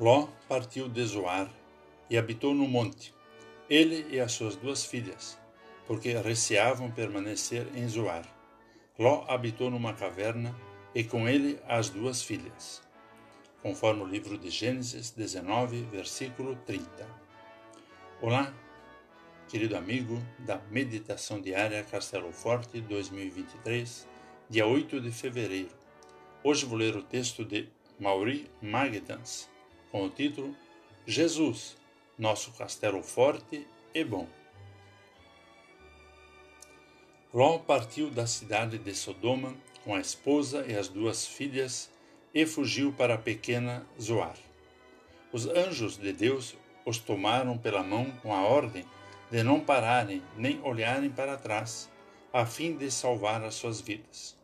Ló partiu de Zoar e habitou no monte, ele e as suas duas filhas, porque receavam permanecer em Zoar. Ló habitou numa caverna e com ele as duas filhas, conforme o livro de Gênesis 19, versículo 30. Olá, querido amigo da Meditação Diária Castelo Forte 2023, dia 8 de fevereiro. Hoje vou ler o texto de Mauri Magdans com o título Jesus, nosso castelo forte e bom. Ló partiu da cidade de Sodoma com a esposa e as duas filhas e fugiu para a pequena Zoar. Os anjos de Deus os tomaram pela mão com a ordem de não pararem nem olharem para trás, a fim de salvar as suas vidas.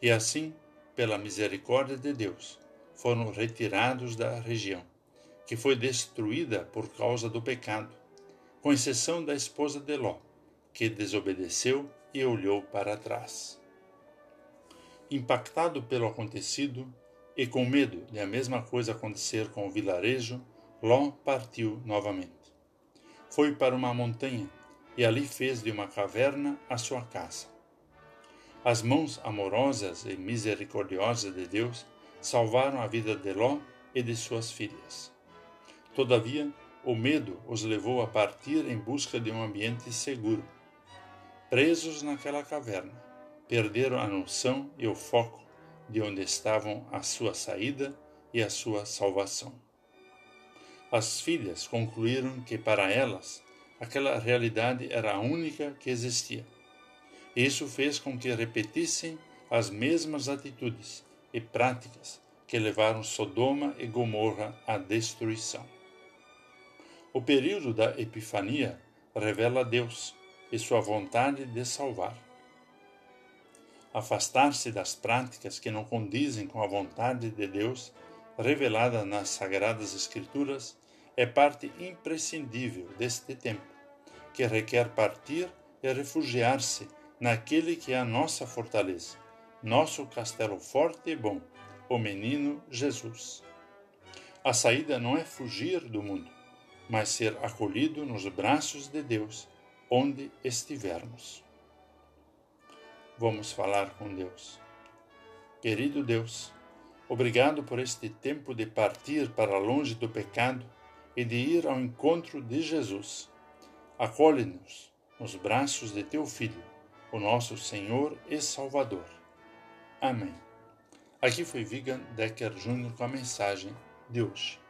E assim, pela misericórdia de Deus, foram retirados da região, que foi destruída por causa do pecado, com exceção da esposa de Ló, que desobedeceu e olhou para trás. Impactado pelo acontecido e com medo de a mesma coisa acontecer com o vilarejo, Ló partiu novamente. Foi para uma montanha e ali fez de uma caverna a sua casa. As mãos amorosas e misericordiosas de Deus salvaram a vida de Ló e de suas filhas. Todavia, o medo os levou a partir em busca de um ambiente seguro. Presos naquela caverna, perderam a noção e o foco de onde estavam a sua saída e a sua salvação. As filhas concluíram que para elas aquela realidade era a única que existia. Isso fez com que repetissem as mesmas atitudes e práticas que levaram Sodoma e Gomorra à destruição. O período da Epifania revela Deus e sua vontade de salvar. Afastar-se das práticas que não condizem com a vontade de Deus, revelada nas Sagradas Escrituras, é parte imprescindível deste tempo, que requer partir e refugiar-se naquele que é a nossa fortaleza nosso castelo forte e bom, o menino Jesus. A saída não é fugir do mundo, mas ser acolhido nos braços de Deus, onde estivermos. Vamos falar com Deus. Querido Deus, obrigado por este tempo de partir para longe do pecado e de ir ao encontro de Jesus. Acolhe-nos nos braços de teu Filho, o nosso Senhor e Salvador. Amém. Aqui foi Vigan Decker Jr. com a mensagem de hoje.